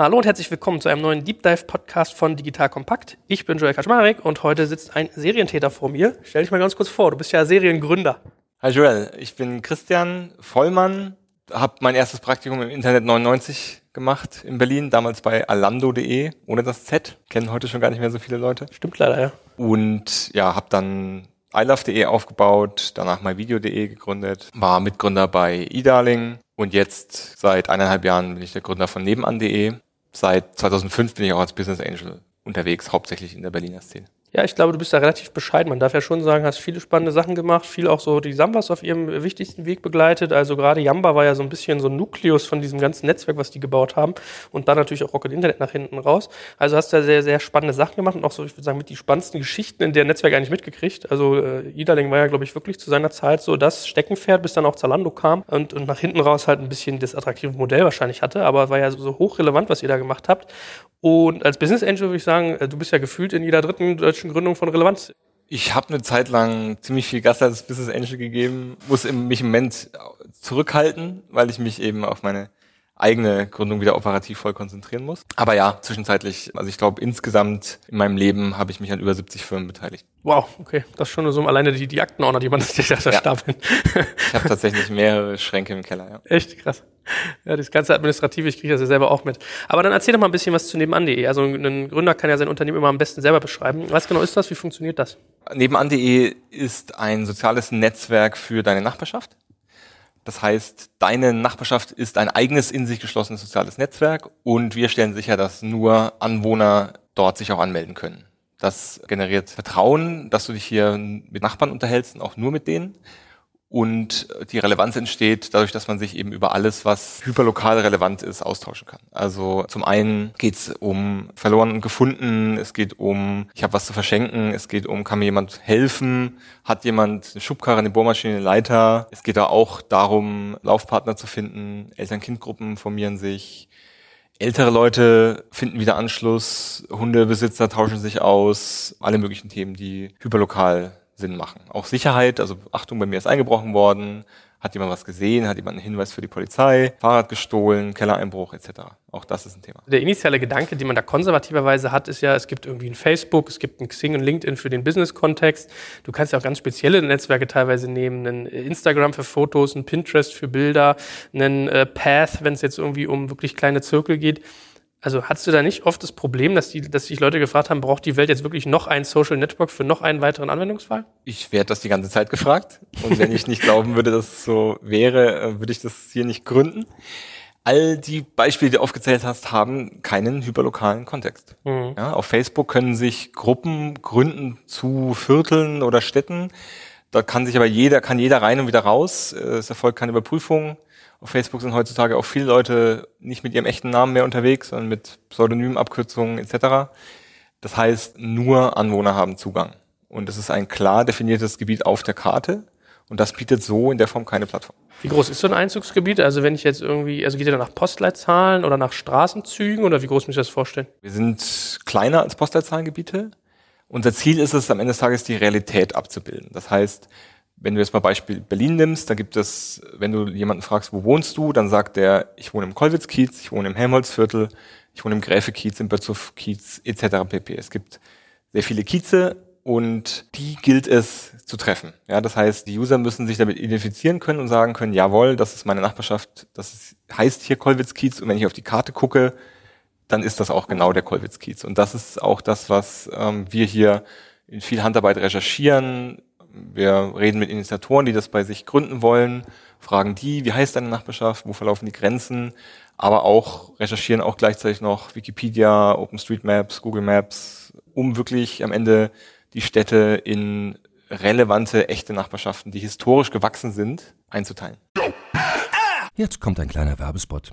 Hallo und herzlich willkommen zu einem neuen Deep Dive Podcast von Digital Kompakt. Ich bin Joel Kaczmarek und heute sitzt ein Serientäter vor mir. Stell dich mal ganz kurz vor, du bist ja Seriengründer. Hi Joel, ich bin Christian Vollmann, habe mein erstes Praktikum im Internet 99 gemacht in Berlin, damals bei alando.de, ohne das Z, kennen heute schon gar nicht mehr so viele Leute. Stimmt leider, ja. Und ja, habe dann ilove.de aufgebaut, danach myvideo.de gegründet, war Mitgründer bei eDarling und jetzt seit eineinhalb Jahren bin ich der Gründer von nebenan.de seit 2005 bin ich auch als Business Angel unterwegs, hauptsächlich in der Berliner Szene. Ja, ich glaube, du bist da relativ bescheiden. Man darf ja schon sagen, hast viele spannende Sachen gemacht, viel auch so die Sambas auf ihrem wichtigsten Weg begleitet. Also gerade Yamba war ja so ein bisschen so ein Nukleus von diesem ganzen Netzwerk, was die gebaut haben. Und dann natürlich auch Rocket Internet nach hinten raus. Also hast da sehr, sehr spannende Sachen gemacht und auch so, ich würde sagen, mit die spannendsten Geschichten in der Netzwerk eigentlich mitgekriegt. Also äh, Idaling war ja, glaube ich, wirklich zu seiner Zeit so das Steckenpferd, bis dann auch Zalando kam und, und nach hinten raus halt ein bisschen das attraktive Modell wahrscheinlich hatte. Aber war ja so, so hochrelevant, was ihr da gemacht habt. Und als Business Angel würde ich sagen, äh, du bist ja gefühlt in jeder dritten deutschen Gründung von Relevanz. Ich habe eine Zeit lang ziemlich viel Gas als Business Angel gegeben, muss mich im Moment zurückhalten, weil ich mich eben auf meine eigene Gründung wieder operativ voll konzentrieren muss. Aber ja, zwischenzeitlich, also ich glaube, insgesamt in meinem Leben habe ich mich an über 70 Firmen beteiligt. Wow, okay. Das ist schon so alleine die, die Aktenordner, die man sich da ja. stapeln. ich habe tatsächlich mehrere Schränke im Keller, ja. Echt krass. Ja, das ganze Administrative, ich kriege das ja selber auch mit. Aber dann erzähl doch mal ein bisschen was zu nebenan.de. Also ein Gründer kann ja sein Unternehmen immer am besten selber beschreiben. Was genau ist das? Wie funktioniert das? Nebenan.de ist ein soziales Netzwerk für deine Nachbarschaft. Das heißt, deine Nachbarschaft ist ein eigenes in sich geschlossenes soziales Netzwerk und wir stellen sicher, dass nur Anwohner dort sich auch anmelden können. Das generiert Vertrauen, dass du dich hier mit Nachbarn unterhältst und auch nur mit denen und die Relevanz entsteht dadurch, dass man sich eben über alles, was hyperlokal relevant ist, austauschen kann. Also zum einen geht es um verloren und gefunden, es geht um, ich habe was zu verschenken, es geht um, kann mir jemand helfen, hat jemand eine Schubkarre, eine Bohrmaschine, eine Leiter. Es geht da auch darum, Laufpartner zu finden, Eltern-Kind-Gruppen formieren sich, Ältere Leute finden wieder Anschluss, Hundebesitzer tauschen sich aus, alle möglichen Themen, die hyperlokal Sinn machen. Auch Sicherheit, also Achtung, bei mir ist eingebrochen worden, hat jemand was gesehen, hat jemand einen Hinweis für die Polizei, Fahrrad gestohlen, Kellereinbruch etc. Auch das ist ein Thema. Der initiale Gedanke, den man da konservativerweise hat, ist ja, es gibt irgendwie ein Facebook, es gibt ein Xing und LinkedIn für den Business-Kontext. Du kannst ja auch ganz spezielle Netzwerke teilweise nehmen, ein Instagram für Fotos, ein Pinterest für Bilder, einen äh, Path, wenn es jetzt irgendwie um wirklich kleine Zirkel geht. Also hattest du da nicht oft das Problem, dass, die, dass sich Leute gefragt haben, braucht die Welt jetzt wirklich noch ein Social Network für noch einen weiteren Anwendungsfall? Ich werde das die ganze Zeit gefragt. Und wenn ich nicht glauben würde, dass es so wäre, äh, würde ich das hier nicht gründen. All die Beispiele, die du aufgezählt hast, haben keinen hyperlokalen Kontext. Mhm. Ja, auf Facebook können sich Gruppen gründen zu Vierteln oder Städten. Da kann sich aber jeder, kann jeder rein und wieder raus. Äh, es erfolgt keine Überprüfung. Auf Facebook sind heutzutage auch viele Leute nicht mit ihrem echten Namen mehr unterwegs, sondern mit Pseudonymen, Abkürzungen etc. Das heißt, nur Anwohner haben Zugang. Und es ist ein klar definiertes Gebiet auf der Karte. Und das bietet so in der Form keine Plattform. Wie groß ist so ein Einzugsgebiet? Also wenn ich jetzt irgendwie, also geht ihr da nach Postleitzahlen oder nach Straßenzügen oder wie groß muss ich das vorstellen? Wir sind kleiner als Postleitzahlengebiete. Unser Ziel ist es, am Ende des Tages die Realität abzubilden. Das heißt, wenn du jetzt mal Beispiel Berlin nimmst, da gibt es, wenn du jemanden fragst, wo wohnst du, dann sagt der, ich wohne im Kollwitz-Kiez, ich wohne im Helmholtzviertel, ich wohne im Gräfe-Kiez, im Bötzow-Kiez, etc. pp. Es gibt sehr viele Kieze und die gilt es zu treffen. Ja, das heißt, die User müssen sich damit identifizieren können und sagen können, jawohl, das ist meine Nachbarschaft, das ist, heißt hier Kollwitz-Kiez und wenn ich auf die Karte gucke, dann ist das auch genau der Kollwitz-Kiez. Und das ist auch das, was ähm, wir hier in viel Handarbeit recherchieren, wir reden mit Initiatoren, die das bei sich gründen wollen, fragen die, wie heißt deine Nachbarschaft, wo verlaufen die Grenzen, aber auch recherchieren auch gleichzeitig noch Wikipedia, OpenStreetMaps, Google Maps, um wirklich am Ende die Städte in relevante, echte Nachbarschaften, die historisch gewachsen sind, einzuteilen. Jetzt kommt ein kleiner Werbespot.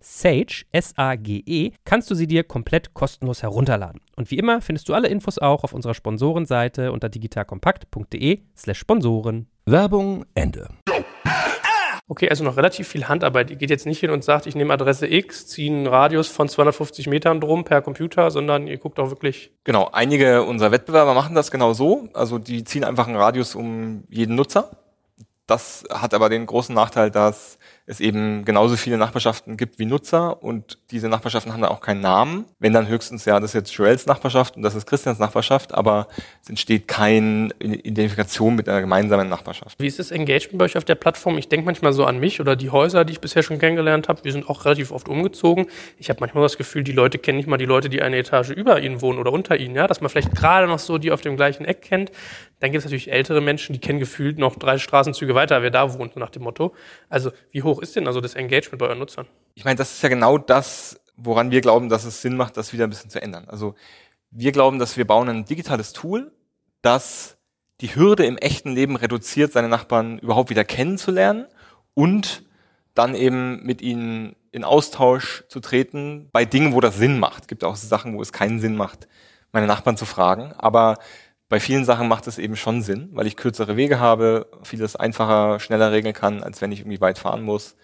Sage, S-A-G-E, kannst du sie dir komplett kostenlos herunterladen. Und wie immer findest du alle Infos auch auf unserer Sponsorenseite unter digitalkompakt.de slash Sponsoren. Werbung Ende. Okay, also noch relativ viel Handarbeit. Ihr geht jetzt nicht hin und sagt, ich nehme Adresse X, ziehe einen Radius von 250 Metern drum per Computer, sondern ihr guckt auch wirklich. Genau, einige unserer Wettbewerber machen das genau so. Also die ziehen einfach einen Radius um jeden Nutzer. Das hat aber den großen Nachteil, dass es eben genauso viele Nachbarschaften gibt wie Nutzer und diese Nachbarschaften haben dann auch keinen Namen. Wenn dann höchstens, ja, das ist jetzt Joels Nachbarschaft und das ist Christians Nachbarschaft, aber es entsteht keine Identifikation mit einer gemeinsamen Nachbarschaft. Wie ist das Engagement bei euch auf der Plattform? Ich denke manchmal so an mich oder die Häuser, die ich bisher schon kennengelernt habe. Wir sind auch relativ oft umgezogen. Ich habe manchmal das Gefühl, die Leute kennen nicht mal die Leute, die eine Etage über ihnen wohnen oder unter ihnen, ja, dass man vielleicht gerade noch so die auf dem gleichen Eck kennt. Dann gibt es natürlich ältere Menschen, die kennen gefühlt noch drei Straßenzüge weiter, wer da wohnt, nach dem Motto. Also wie hoch ist denn also das Engagement bei euren Nutzern? Ich meine, das ist ja genau das, woran wir glauben, dass es Sinn macht, das wieder ein bisschen zu ändern. Also wir glauben, dass wir bauen ein digitales Tool, das die Hürde im echten Leben reduziert, seine Nachbarn überhaupt wieder kennenzulernen und dann eben mit ihnen in Austausch zu treten bei Dingen, wo das Sinn macht. Es gibt auch Sachen, wo es keinen Sinn macht, meine Nachbarn zu fragen. Aber bei vielen Sachen macht es eben schon Sinn, weil ich kürzere Wege habe, vieles einfacher, schneller regeln kann, als wenn ich irgendwie weit fahren muss.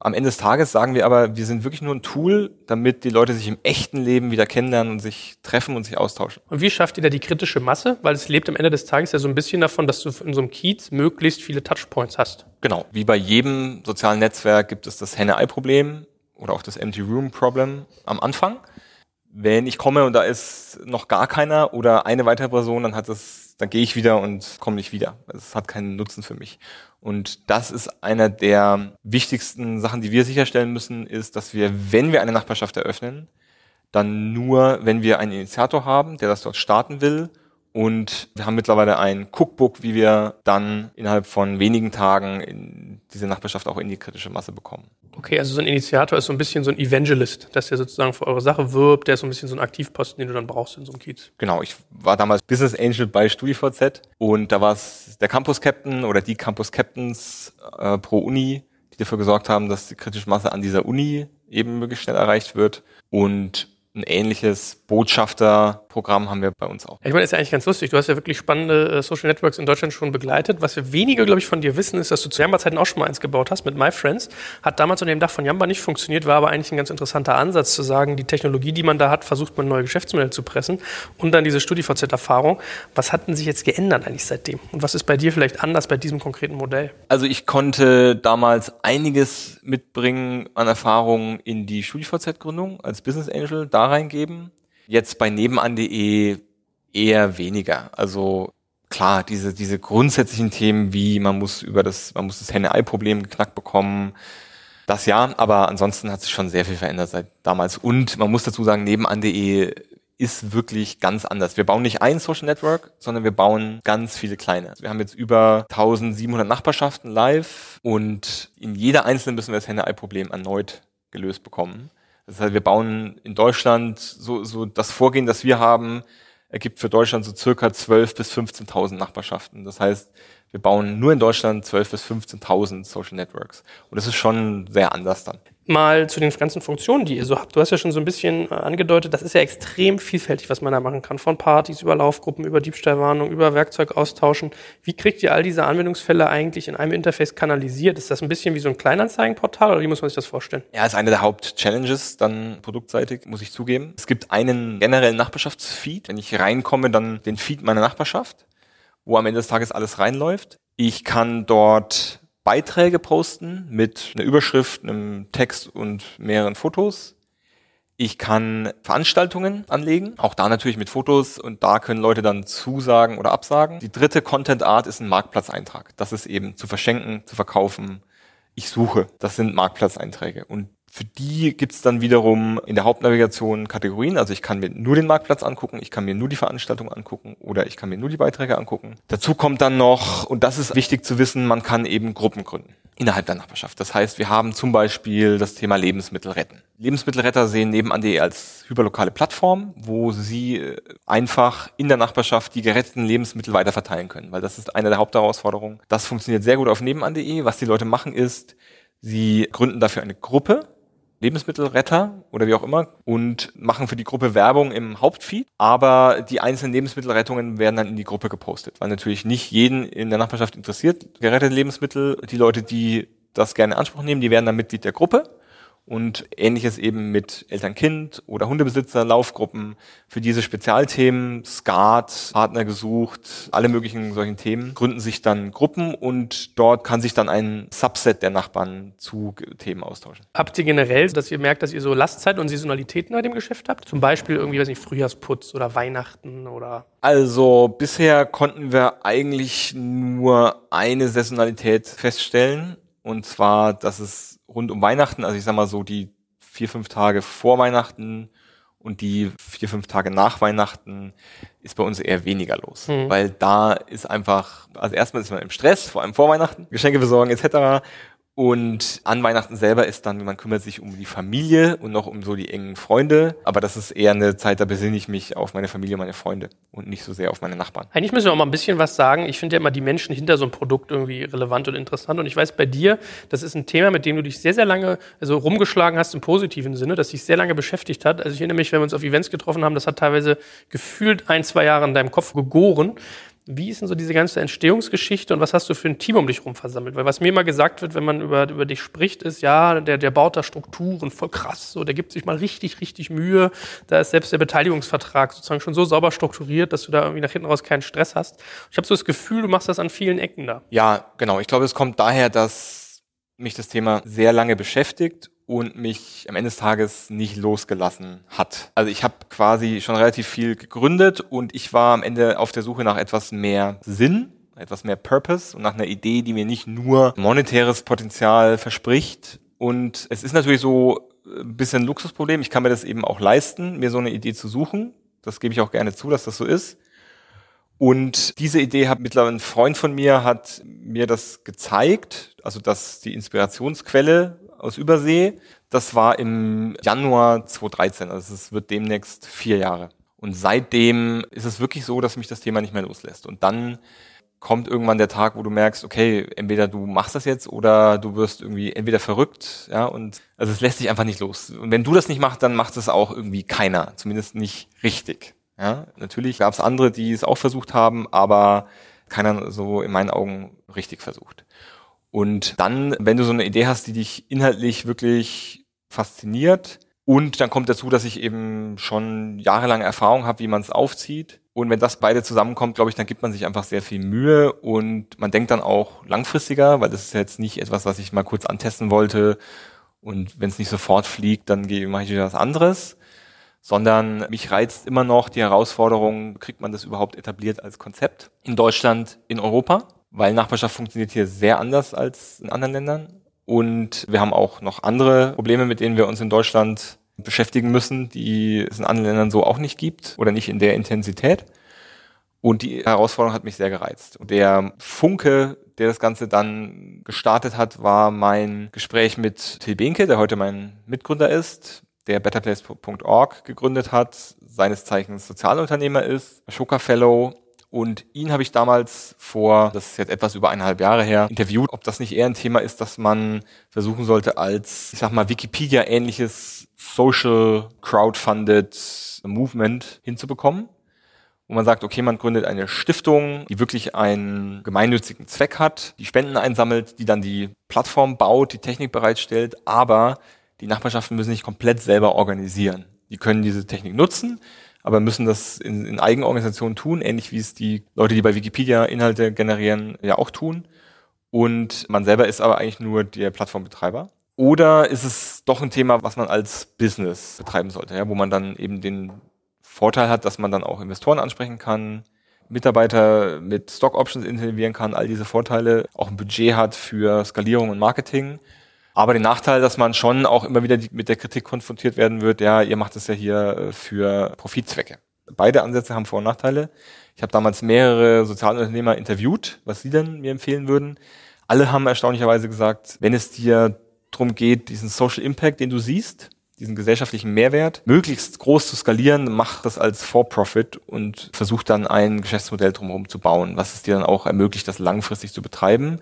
Am Ende des Tages sagen wir aber, wir sind wirklich nur ein Tool, damit die Leute sich im echten Leben wieder kennenlernen und sich treffen und sich austauschen. Und wie schafft ihr da die kritische Masse? Weil es lebt am Ende des Tages ja so ein bisschen davon, dass du in so einem Kiez möglichst viele Touchpoints hast. Genau. Wie bei jedem sozialen Netzwerk gibt es das Henne-Ei-Problem oder auch das Empty-Room-Problem am Anfang wenn ich komme und da ist noch gar keiner oder eine weitere Person, dann hat es, dann gehe ich wieder und komme nicht wieder. Es hat keinen Nutzen für mich. Und das ist einer der wichtigsten Sachen, die wir sicherstellen müssen, ist, dass wir, wenn wir eine Nachbarschaft eröffnen, dann nur, wenn wir einen Initiator haben, der das dort starten will und wir haben mittlerweile ein Cookbook, wie wir dann innerhalb von wenigen Tagen in diese Nachbarschaft auch in die kritische Masse bekommen. Okay, also so ein Initiator ist so ein bisschen so ein Evangelist, dass der sozusagen für eure Sache wirbt, der ist so ein bisschen so ein Aktivposten, den du dann brauchst in so einem Kiez. Genau, ich war damals Business Angel bei StudiVZ und da war es der Campus Captain oder die Campus Captains äh, pro Uni, die dafür gesorgt haben, dass die kritische Masse an dieser Uni eben möglichst schnell erreicht wird. Und ein ähnliches Botschafterprogramm haben wir bei uns auch. Ich meine, das ist ja eigentlich ganz lustig. Du hast ja wirklich spannende äh, Social Networks in Deutschland schon begleitet. Was wir weniger, glaube ich, von dir wissen, ist, dass du zu Jamba-Zeiten auch schon mal eins gebaut hast mit MyFriends. Hat damals unter dem Dach von Jamba nicht funktioniert, war aber eigentlich ein ganz interessanter Ansatz zu sagen, die Technologie, die man da hat, versucht man neue Geschäftsmodelle zu pressen und dann diese StudiVZ-Erfahrung. Was hat denn sich jetzt geändert eigentlich seitdem? Und was ist bei dir vielleicht anders bei diesem konkreten Modell? Also ich konnte damals einiges mitbringen an Erfahrungen in die StudiVZ-Gründung als Business Angel. Da reingeben. Jetzt bei nebenan.de eher weniger. Also klar, diese, diese grundsätzlichen Themen wie man muss über das, man muss das Henne-Ei-Problem geknackt bekommen, das ja, aber ansonsten hat sich schon sehr viel verändert seit damals. Und man muss dazu sagen, nebenan.de ist wirklich ganz anders. Wir bauen nicht ein Social Network, sondern wir bauen ganz viele kleine. Wir haben jetzt über 1700 Nachbarschaften live und in jeder einzelnen müssen wir das Henne-Ei-Problem erneut gelöst bekommen. Das heißt, wir bauen in Deutschland so, so das Vorgehen, das wir haben, ergibt für Deutschland so circa 12.000 bis 15.000 Nachbarschaften. Das heißt, wir bauen nur in Deutschland 12.000 bis 15.000 Social Networks. Und das ist schon sehr anders dann mal zu den ganzen Funktionen, die ihr so habt. Du hast ja schon so ein bisschen äh, angedeutet, das ist ja extrem vielfältig, was man da machen kann. Von Partys über Laufgruppen, über Diebstahlwarnung, über Werkzeug austauschen. Wie kriegt ihr all diese Anwendungsfälle eigentlich in einem Interface kanalisiert? Ist das ein bisschen wie so ein Kleinanzeigenportal oder wie muss man sich das vorstellen? Ja, ist eine der Hauptchallenges dann produktseitig, muss ich zugeben. Es gibt einen generellen Nachbarschaftsfeed. Wenn ich reinkomme, dann den Feed meiner Nachbarschaft, wo am Ende des Tages alles reinläuft. Ich kann dort Beiträge posten mit einer Überschrift, einem Text und mehreren Fotos. Ich kann Veranstaltungen anlegen, auch da natürlich mit Fotos und da können Leute dann zusagen oder absagen. Die dritte Content Art ist ein Marktplatzeintrag. Das ist eben zu verschenken, zu verkaufen. Ich suche. Das sind Marktplatzeinträge. Und für die gibt's dann wiederum in der Hauptnavigation Kategorien. Also ich kann mir nur den Marktplatz angucken, ich kann mir nur die Veranstaltung angucken oder ich kann mir nur die Beiträge angucken. Dazu kommt dann noch, und das ist wichtig zu wissen, man kann eben Gruppen gründen innerhalb der Nachbarschaft. Das heißt, wir haben zum Beispiel das Thema Lebensmittel retten. Lebensmittelretter sehen nebenan.de als hyperlokale Plattform, wo sie äh, einfach in der Nachbarschaft die geretteten Lebensmittel weiterverteilen können, weil das ist eine der Hauptherausforderungen. Das funktioniert sehr gut auf nebenan.de. Was die Leute machen ist, sie gründen dafür eine Gruppe, Lebensmittelretter oder wie auch immer und machen für die Gruppe Werbung im Hauptfeed, aber die einzelnen Lebensmittelrettungen werden dann in die Gruppe gepostet, weil natürlich nicht jeden in der Nachbarschaft interessiert gerettete Lebensmittel. Die Leute, die das gerne in Anspruch nehmen, die werden dann Mitglied der Gruppe und ähnliches eben mit Eltern-Kind oder Hundebesitzer, Laufgruppen für diese Spezialthemen, Skat, Partner gesucht, alle möglichen solchen Themen, gründen sich dann Gruppen und dort kann sich dann ein Subset der Nachbarn zu Themen austauschen. Habt ihr generell, dass ihr merkt, dass ihr so Lastzeit und Saisonalitäten bei dem Geschäft habt? Zum Beispiel irgendwie, weiß nicht, Frühjahrsputz oder Weihnachten oder? Also bisher konnten wir eigentlich nur eine Saisonalität feststellen und zwar, dass es rund um Weihnachten, also ich sag mal so die vier, fünf Tage vor Weihnachten und die vier, fünf Tage nach Weihnachten ist bei uns eher weniger los. Mhm. Weil da ist einfach, also erstmal ist man im Stress, vor allem vor Weihnachten, Geschenke besorgen etc. Und an Weihnachten selber ist dann, man kümmert sich um die Familie und noch um so die engen Freunde. Aber das ist eher eine Zeit, da besinne ich mich auf meine Familie, meine Freunde und nicht so sehr auf meine Nachbarn. Eigentlich müssen wir auch mal ein bisschen was sagen. Ich finde ja immer die Menschen hinter so einem Produkt irgendwie relevant und interessant. Und ich weiß bei dir, das ist ein Thema, mit dem du dich sehr, sehr lange also rumgeschlagen hast im positiven Sinne, das dich sehr lange beschäftigt hat. Also ich erinnere mich, wenn wir uns auf Events getroffen haben, das hat teilweise gefühlt ein, zwei Jahre in deinem Kopf gegoren. Wie ist denn so diese ganze Entstehungsgeschichte und was hast du für ein Team um dich rum versammelt? Weil was mir immer gesagt wird, wenn man über, über dich spricht, ist, ja, der, der baut da Strukturen, voll krass, so, der gibt sich mal richtig, richtig Mühe. Da ist selbst der Beteiligungsvertrag sozusagen schon so sauber strukturiert, dass du da irgendwie nach hinten raus keinen Stress hast. Ich habe so das Gefühl, du machst das an vielen Ecken da. Ja, genau. Ich glaube, es kommt daher, dass mich das Thema sehr lange beschäftigt und mich am Ende des Tages nicht losgelassen hat. Also ich habe quasi schon relativ viel gegründet und ich war am Ende auf der Suche nach etwas mehr Sinn, etwas mehr Purpose und nach einer Idee, die mir nicht nur monetäres Potenzial verspricht. Und es ist natürlich so ein bisschen ein Luxusproblem. Ich kann mir das eben auch leisten, mir so eine Idee zu suchen. Das gebe ich auch gerne zu, dass das so ist. Und diese Idee hat mittlerweile ein Freund von mir hat mir das gezeigt, also dass die Inspirationsquelle aus Übersee. Das war im Januar 2013, also es wird demnächst vier Jahre. Und seitdem ist es wirklich so, dass mich das Thema nicht mehr loslässt. Und dann kommt irgendwann der Tag, wo du merkst, okay, entweder du machst das jetzt oder du wirst irgendwie entweder verrückt, ja, und also es lässt sich einfach nicht los. Und wenn du das nicht machst, dann macht es auch irgendwie keiner, zumindest nicht richtig. Ja, natürlich gab es andere, die es auch versucht haben, aber keiner so in meinen Augen richtig versucht. Und dann, wenn du so eine Idee hast, die dich inhaltlich wirklich fasziniert, und dann kommt dazu, dass ich eben schon jahrelange Erfahrung habe, wie man es aufzieht. Und wenn das beide zusammenkommt, glaube ich, dann gibt man sich einfach sehr viel Mühe und man denkt dann auch langfristiger, weil das ist jetzt nicht etwas, was ich mal kurz antesten wollte. Und wenn es nicht sofort fliegt, dann mache ich wieder was anderes. Sondern mich reizt immer noch die Herausforderung, kriegt man das überhaupt etabliert als Konzept in Deutschland, in Europa? weil Nachbarschaft funktioniert hier sehr anders als in anderen Ländern. Und wir haben auch noch andere Probleme, mit denen wir uns in Deutschland beschäftigen müssen, die es in anderen Ländern so auch nicht gibt oder nicht in der Intensität. Und die Herausforderung hat mich sehr gereizt. Und der Funke, der das Ganze dann gestartet hat, war mein Gespräch mit Till Behnke, der heute mein Mitgründer ist, der betterplace.org gegründet hat, seines Zeichens Sozialunternehmer ist, Ashoka Fellow und ihn habe ich damals vor, das ist jetzt etwas über eineinhalb Jahre her, interviewt, ob das nicht eher ein Thema ist, das man versuchen sollte als, ich sag mal, Wikipedia-ähnliches Social Crowdfunded Movement hinzubekommen. Wo man sagt, okay, man gründet eine Stiftung, die wirklich einen gemeinnützigen Zweck hat, die Spenden einsammelt, die dann die Plattform baut, die Technik bereitstellt, aber die Nachbarschaften müssen sich komplett selber organisieren. Die können diese Technik nutzen, aber müssen das in, in Eigenorganisationen tun, ähnlich wie es die Leute, die bei Wikipedia Inhalte generieren, ja auch tun. Und man selber ist aber eigentlich nur der Plattformbetreiber. Oder ist es doch ein Thema, was man als Business betreiben sollte, ja, wo man dann eben den Vorteil hat, dass man dann auch Investoren ansprechen kann, Mitarbeiter mit Stock Options involvieren kann, all diese Vorteile, auch ein Budget hat für Skalierung und Marketing. Aber den Nachteil, dass man schon auch immer wieder mit der Kritik konfrontiert werden wird, ja, ihr macht es ja hier äh, für Profitzwecke. Beide Ansätze haben Vor- und Nachteile. Ich habe damals mehrere Sozialunternehmer interviewt, was sie denn mir empfehlen würden. Alle haben erstaunlicherweise gesagt, wenn es dir darum geht, diesen Social Impact, den du siehst, diesen gesellschaftlichen Mehrwert möglichst groß zu skalieren, mach das als For-Profit und versuch dann ein Geschäftsmodell drumherum zu bauen, was es dir dann auch ermöglicht, das langfristig zu betreiben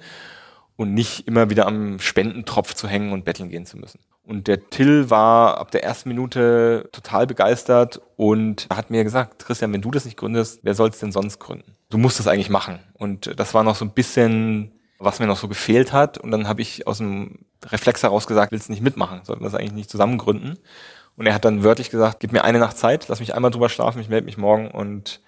und nicht immer wieder am Spendentropf zu hängen und betteln gehen zu müssen. Und der Till war ab der ersten Minute total begeistert und hat mir gesagt, Christian, wenn du das nicht gründest, wer soll es denn sonst gründen? Du musst das eigentlich machen. Und das war noch so ein bisschen was mir noch so gefehlt hat. Und dann habe ich aus dem Reflex heraus gesagt, willst du nicht mitmachen, sollten wir das eigentlich nicht zusammen gründen. Und er hat dann wörtlich gesagt, gib mir eine Nacht Zeit, lass mich einmal drüber schlafen, ich melde mich morgen und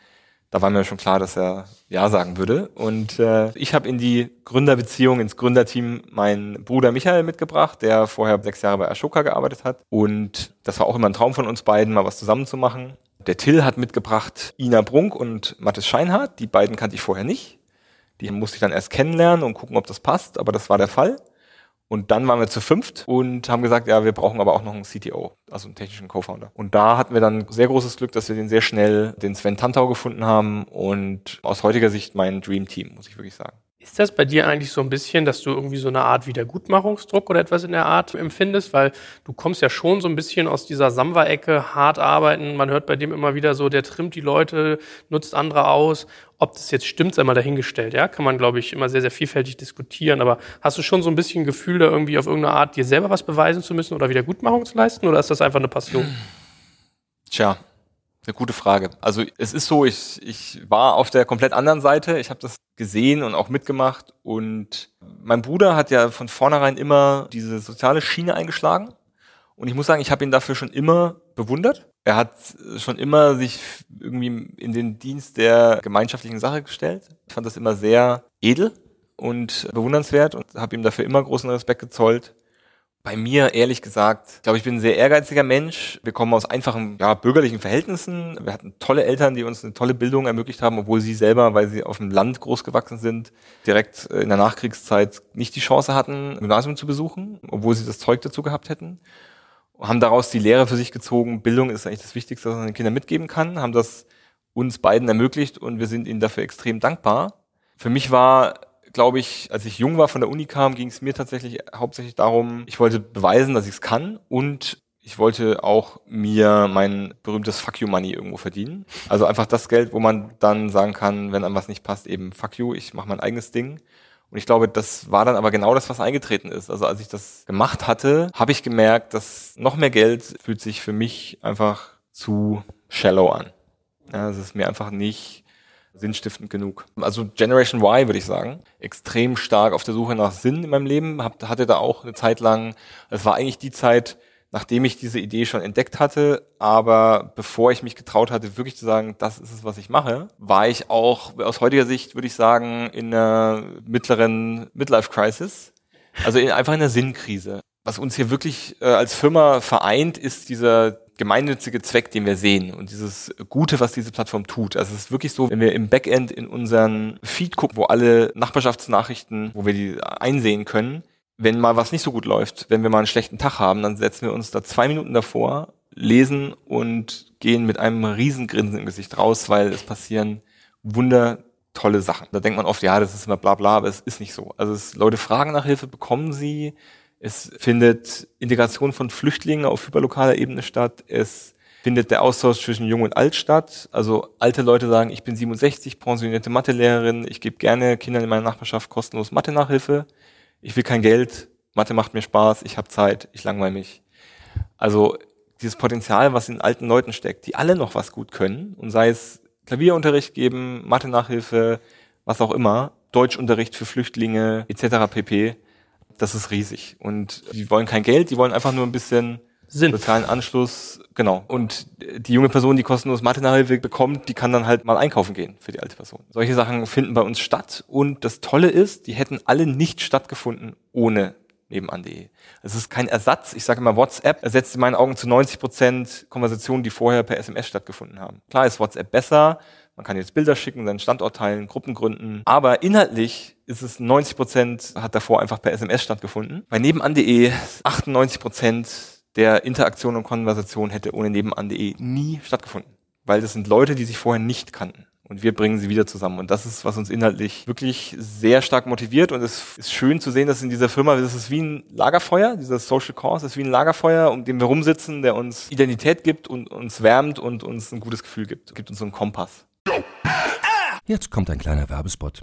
da war mir schon klar, dass er Ja sagen würde. Und äh, ich habe in die Gründerbeziehung, ins Gründerteam meinen Bruder Michael mitgebracht, der vorher sechs Jahre bei Ashoka gearbeitet hat. Und das war auch immer ein Traum von uns beiden, mal was zusammen zu machen. Der Till hat mitgebracht Ina Brunk und Mathis Scheinhardt. Die beiden kannte ich vorher nicht. Die musste ich dann erst kennenlernen und gucken, ob das passt, aber das war der Fall. Und dann waren wir zu fünft und haben gesagt, ja, wir brauchen aber auch noch einen CTO, also einen technischen Co-Founder. Und da hatten wir dann sehr großes Glück, dass wir den sehr schnell, den Sven Tantau gefunden haben und aus heutiger Sicht mein Dream Team, muss ich wirklich sagen. Ist das bei dir eigentlich so ein bisschen, dass du irgendwie so eine Art Wiedergutmachungsdruck oder etwas in der Art empfindest? Weil du kommst ja schon so ein bisschen aus dieser Samwa-Ecke, hart arbeiten. Man hört bei dem immer wieder so, der trimmt die Leute, nutzt andere aus. Ob das jetzt stimmt, sei mal dahingestellt. Ja, kann man, glaube ich, immer sehr, sehr vielfältig diskutieren. Aber hast du schon so ein bisschen Gefühl, da irgendwie auf irgendeine Art dir selber was beweisen zu müssen oder Wiedergutmachung zu leisten? Oder ist das einfach eine Passion? Tja, eine gute Frage. Also es ist so, ich, ich war auf der komplett anderen Seite. Ich habe das gesehen und auch mitgemacht. Und mein Bruder hat ja von vornherein immer diese soziale Schiene eingeschlagen. Und ich muss sagen, ich habe ihn dafür schon immer bewundert. Er hat schon immer sich irgendwie in den Dienst der gemeinschaftlichen Sache gestellt. Ich fand das immer sehr edel und bewundernswert und habe ihm dafür immer großen Respekt gezollt. Bei mir, ehrlich gesagt, ich glaube ich, bin ein sehr ehrgeiziger Mensch. Wir kommen aus einfachen, ja, bürgerlichen Verhältnissen. Wir hatten tolle Eltern, die uns eine tolle Bildung ermöglicht haben, obwohl sie selber, weil sie auf dem Land groß gewachsen sind, direkt in der Nachkriegszeit nicht die Chance hatten, Gymnasium zu besuchen, obwohl sie das Zeug dazu gehabt hätten. Haben daraus die Lehre für sich gezogen. Bildung ist eigentlich das Wichtigste, was man den Kindern mitgeben kann. Haben das uns beiden ermöglicht und wir sind ihnen dafür extrem dankbar. Für mich war glaube ich, als ich jung war, von der Uni kam, ging es mir tatsächlich hauptsächlich darum, ich wollte beweisen, dass ich es kann und ich wollte auch mir mein berühmtes Fuck you Money irgendwo verdienen. Also einfach das Geld, wo man dann sagen kann, wenn einem was nicht passt, eben Fuck you, ich mache mein eigenes Ding. Und ich glaube, das war dann aber genau das, was eingetreten ist. Also als ich das gemacht hatte, habe ich gemerkt, dass noch mehr Geld fühlt sich für mich einfach zu shallow an. Ja, es ist mir einfach nicht sinnstiftend genug. Also Generation Y würde ich sagen, extrem stark auf der Suche nach Sinn in meinem Leben. Hab, hatte da auch eine Zeit lang, es war eigentlich die Zeit, nachdem ich diese Idee schon entdeckt hatte, aber bevor ich mich getraut hatte, wirklich zu sagen, das ist es, was ich mache, war ich auch aus heutiger Sicht, würde ich sagen, in einer mittleren Midlife-Crisis. Also in, einfach in einer Sinnkrise. Was uns hier wirklich äh, als Firma vereint, ist dieser gemeinnützige Zweck, den wir sehen und dieses Gute, was diese Plattform tut. Also es ist wirklich so, wenn wir im Backend in unseren Feed gucken, wo alle Nachbarschaftsnachrichten, wo wir die einsehen können, wenn mal was nicht so gut läuft, wenn wir mal einen schlechten Tag haben, dann setzen wir uns da zwei Minuten davor, lesen und gehen mit einem riesen Grinsen im Gesicht raus, weil es passieren wundertolle Sachen. Da denkt man oft, ja, das ist immer bla bla, aber es ist nicht so. Also es, Leute fragen nach Hilfe, bekommen sie, es findet Integration von Flüchtlingen auf hyperlokaler Ebene statt. Es findet der Austausch zwischen Jung und Alt statt. Also alte Leute sagen, ich bin 67, pensionierte Mathelehrerin, ich gebe gerne Kindern in meiner Nachbarschaft kostenlos Mathe-Nachhilfe. Ich will kein Geld, Mathe macht mir Spaß, ich habe Zeit, ich langweile mich. Also dieses Potenzial, was in alten Leuten steckt, die alle noch was gut können, und sei es Klavierunterricht geben, Mathe-Nachhilfe, was auch immer, Deutschunterricht für Flüchtlinge etc. pp das ist riesig. Und die wollen kein Geld, die wollen einfach nur ein bisschen Sinn. sozialen Anschluss. Genau. Und die junge Person, die kostenlos Mathe-Nachhilfe bekommt, die kann dann halt mal einkaufen gehen für die alte Person. Solche Sachen finden bei uns statt. Und das Tolle ist, die hätten alle nicht stattgefunden ohne nebenan.de. Es ist kein Ersatz. Ich sage immer, WhatsApp ersetzt in meinen Augen zu 90 Prozent Konversationen, die vorher per SMS stattgefunden haben. Klar ist WhatsApp besser. Man kann jetzt Bilder schicken, seinen Standort teilen, Gruppen gründen. Aber inhaltlich ist es 90 Prozent hat davor einfach per SMS stattgefunden. Bei nebenan.de 98 Prozent der Interaktion und Konversation hätte ohne nebenan.de nie stattgefunden. Weil das sind Leute, die sich vorher nicht kannten und wir bringen sie wieder zusammen. Und das ist, was uns inhaltlich wirklich sehr stark motiviert. Und es ist schön zu sehen, dass in dieser Firma, das ist wie ein Lagerfeuer, dieser Social Cause ist wie ein Lagerfeuer, um dem wir rumsitzen, der uns Identität gibt und uns wärmt und uns ein gutes Gefühl gibt, gibt uns so einen Kompass. Jetzt kommt ein kleiner Werbespot.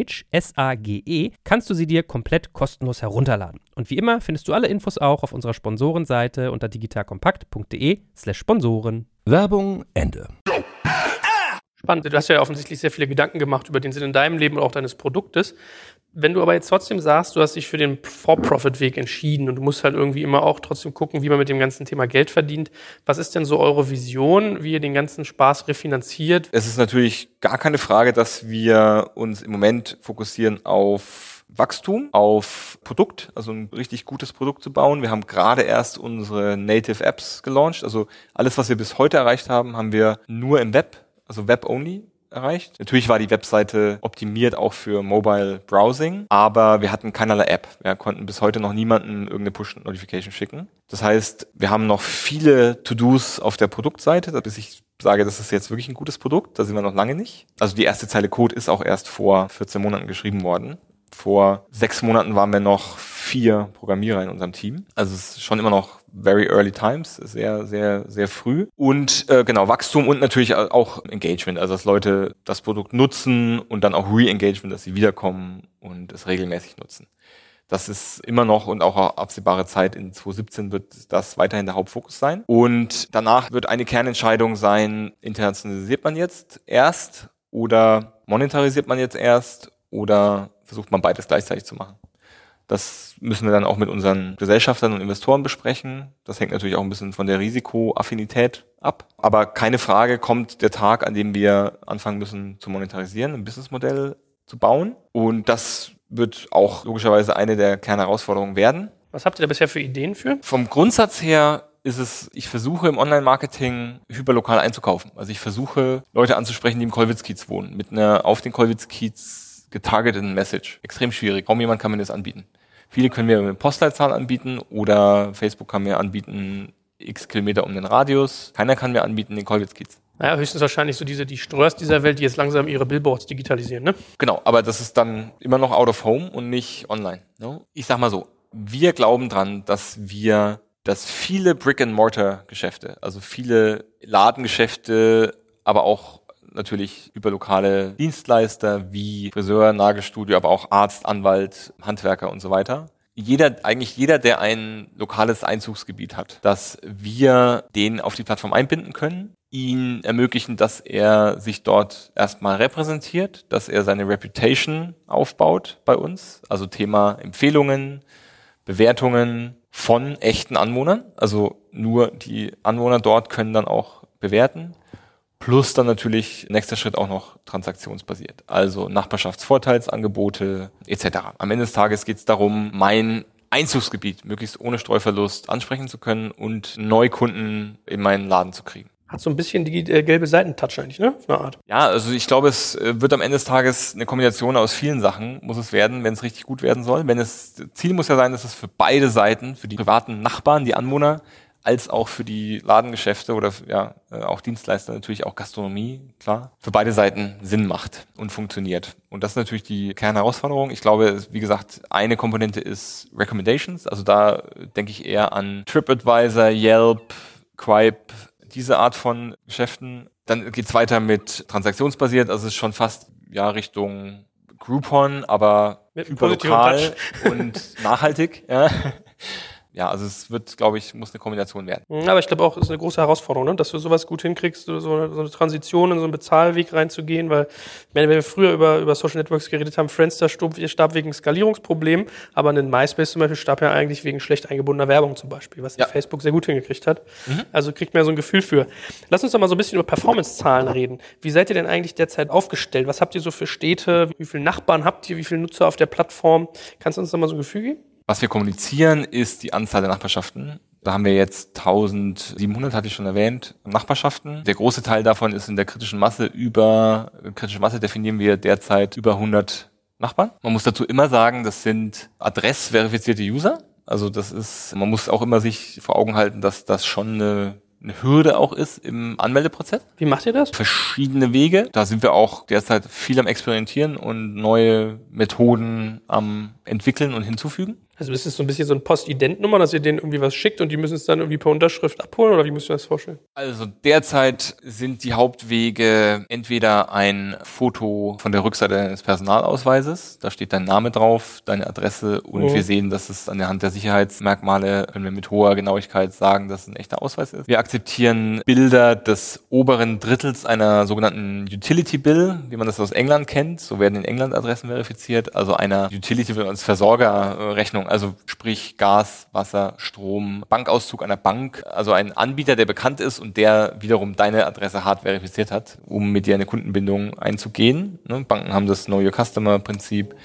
Sage, S-A-G-E, kannst du sie dir komplett kostenlos herunterladen. Und wie immer findest du alle Infos auch auf unserer Sponsorenseite unter digitalkompakt.de slash Sponsoren. Werbung Ende. Spannend. Du hast ja offensichtlich sehr viele Gedanken gemacht über den Sinn in deinem Leben und auch deines Produktes. Wenn du aber jetzt trotzdem sagst, du hast dich für den For-Profit-Weg entschieden und du musst halt irgendwie immer auch trotzdem gucken, wie man mit dem ganzen Thema Geld verdient. Was ist denn so eure Vision, wie ihr den ganzen Spaß refinanziert? Es ist natürlich gar keine Frage, dass wir uns im Moment fokussieren auf Wachstum, auf Produkt, also ein richtig gutes Produkt zu bauen. Wir haben gerade erst unsere Native Apps gelauncht. Also alles, was wir bis heute erreicht haben, haben wir nur im Web, also Web-only erreicht. Natürlich war die Webseite optimiert auch für Mobile Browsing, aber wir hatten keinerlei App. Wir konnten bis heute noch niemanden irgendeine Push-Notification schicken. Das heißt, wir haben noch viele To-Dos auf der Produktseite, bis ich sage, das ist jetzt wirklich ein gutes Produkt. Da sind wir noch lange nicht. Also die erste Zeile Code ist auch erst vor 14 Monaten geschrieben worden. Vor sechs Monaten waren wir noch vier Programmierer in unserem Team. Also es ist schon immer noch very early times, sehr, sehr, sehr früh. Und äh, genau, Wachstum und natürlich auch Engagement, also dass Leute das Produkt nutzen und dann auch Re-Engagement, dass sie wiederkommen und es regelmäßig nutzen. Das ist immer noch und auch absehbare Zeit in 2017 wird das weiterhin der Hauptfokus sein. Und danach wird eine Kernentscheidung sein, internationalisiert man jetzt erst oder monetarisiert man jetzt erst oder versucht man beides gleichzeitig zu machen. Das müssen wir dann auch mit unseren Gesellschaftern und Investoren besprechen. Das hängt natürlich auch ein bisschen von der Risikoaffinität ab. Aber keine Frage kommt der Tag, an dem wir anfangen müssen zu monetarisieren, ein Businessmodell zu bauen. Und das wird auch logischerweise eine der Kernherausforderungen werden. Was habt ihr da bisher für Ideen für? Vom Grundsatz her ist es, ich versuche im Online-Marketing hyperlokal einzukaufen. Also ich versuche Leute anzusprechen, die im Kolwitz-Kiez wohnen, mit einer auf den Kolwitz-Kiez getargeteten Message. Extrem schwierig. Kaum jemand kann mir das anbieten. Viele können mir eine Postleitzahl anbieten oder Facebook kann mir anbieten, x Kilometer um den Radius. Keiner kann mir anbieten, den Kolwitz-Kiez. Naja, höchstens wahrscheinlich so diese, die Ströers dieser Welt, die jetzt langsam ihre Billboards digitalisieren, ne? Genau, aber das ist dann immer noch out of home und nicht online. Ne? Ich sag mal so, wir glauben dran, dass wir, dass viele Brick-and-Mortar-Geschäfte, also viele Ladengeschäfte, aber auch natürlich über lokale Dienstleister wie Friseur, Nagelstudio, aber auch Arzt, Anwalt, Handwerker und so weiter. Jeder, eigentlich jeder, der ein lokales Einzugsgebiet hat, dass wir den auf die Plattform einbinden können, ihn ermöglichen, dass er sich dort erstmal repräsentiert, dass er seine Reputation aufbaut bei uns, also Thema Empfehlungen, Bewertungen von echten Anwohnern, also nur die Anwohner dort können dann auch bewerten Plus dann natürlich nächster Schritt auch noch transaktionsbasiert. Also Nachbarschaftsvorteilsangebote etc. Am Ende des Tages geht es darum, mein Einzugsgebiet möglichst ohne Streuverlust ansprechen zu können und Neukunden in meinen Laden zu kriegen. Hat so ein bisschen die äh, gelbe Seitentouch eigentlich, ne? Auf eine Art. Ja, also ich glaube, es äh, wird am Ende des Tages eine Kombination aus vielen Sachen, muss es werden, wenn es richtig gut werden soll. Wenn es, Ziel muss ja sein, dass es für beide Seiten, für die privaten Nachbarn, die Anwohner, als auch für die Ladengeschäfte oder ja äh, auch Dienstleister natürlich auch Gastronomie klar für beide Seiten Sinn macht und funktioniert. Und das ist natürlich die Kernherausforderung. Ich glaube wie gesagt eine Komponente ist Recommendations. Also da denke ich eher an TripAdvisor Yelp Quipe diese Art von Geschäften. Dann geht's weiter mit transaktionsbasiert. Also es ist schon fast ja Richtung Groupon aber hyperlokal und nachhaltig ja ja, also es wird, glaube ich, muss eine Kombination werden. Mhm, Aber ich glaube auch, es ist eine große Herausforderung, ne? dass du sowas gut hinkriegst, so, so eine Transition in so einen Bezahlweg reinzugehen, weil, ich meine, wenn wir früher über, über Social Networks geredet haben, Friendster starb, starb wegen Skalierungsproblemen, aber ein MySpace zum Beispiel starb ja eigentlich wegen schlecht eingebundener Werbung zum Beispiel, was Ja. Facebook sehr gut hingekriegt hat. Also kriegt man ja so ein Gefühl für. Lass uns doch mal so ein bisschen über Performance-Zahlen reden. Wie seid ihr denn eigentlich derzeit aufgestellt? Was habt ihr so für Städte? Wie viele Nachbarn habt ihr? Wie viele Nutzer auf der Plattform? Kannst du uns da mal so ein Gefühl geben? Was wir kommunizieren, ist die Anzahl der Nachbarschaften. Da haben wir jetzt 1700, hatte ich schon erwähnt, Nachbarschaften. Der große Teil davon ist in der kritischen Masse über, kritische Masse definieren wir derzeit über 100 Nachbarn. Man muss dazu immer sagen, das sind adressverifizierte User. Also das ist, man muss auch immer sich vor Augen halten, dass das schon eine, eine Hürde auch ist im Anmeldeprozess Wie macht ihr das? verschiedene Wege. Da sind wir auch derzeit viel am Experimentieren und neue Methoden am entwickeln und hinzufügen. Also ist es so ein bisschen so ein Postident-Nummer, dass ihr denen irgendwie was schickt und die müssen es dann irgendwie per Unterschrift abholen oder wie müsst ihr das vorstellen? Also derzeit sind die Hauptwege entweder ein Foto von der Rückseite deines Personalausweises, da steht dein Name drauf, deine Adresse und Mhm. wir sehen, dass es an der Hand der Sicherheitsmerkmale, können wir mit hoher Genauigkeit sagen, dass es ein echter Ausweis ist. Wir akzeptieren Bilder des oberen Drittels einer sogenannten Utility Bill, wie man das aus England kennt. So werden in England Adressen verifiziert, also einer Utility Bill als Versorgerrechnung, also sprich Gas, Wasser, Strom, Bankauszug einer Bank, also ein Anbieter, der bekannt ist und der wiederum deine Adresse hart verifiziert hat, um mit dir eine Kundenbindung einzugehen. Ne? Banken haben das Know Your Customer Prinzip.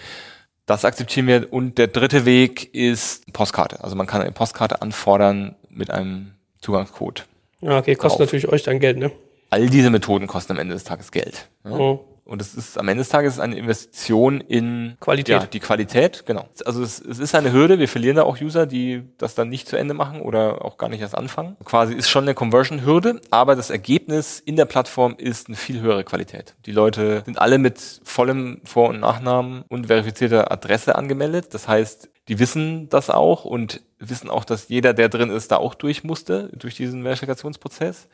Das akzeptieren wir. Und der dritte Weg ist Postkarte. Also man kann eine Postkarte anfordern mit einem Zugangscode. Ja, okay, kostet Drauf. natürlich euch dann Geld, ne? All diese Methoden kosten am Ende des Tages Geld. Ja? Mhm. Und es ist am Ende des Tages eine Investition in Qualität. Ja, die Qualität, genau. Also es, es ist eine Hürde. Wir verlieren da auch User, die das dann nicht zu Ende machen oder auch gar nicht erst anfangen. Quasi ist schon eine Conversion-Hürde, aber das Ergebnis in der Plattform ist eine viel höhere Qualität. Die Leute sind alle mit vollem Vor- und Nachnamen und verifizierter Adresse angemeldet. Das heißt, die wissen das auch und wissen auch, dass jeder, der drin ist, da auch durch musste, durch diesen Verifikationsprozess.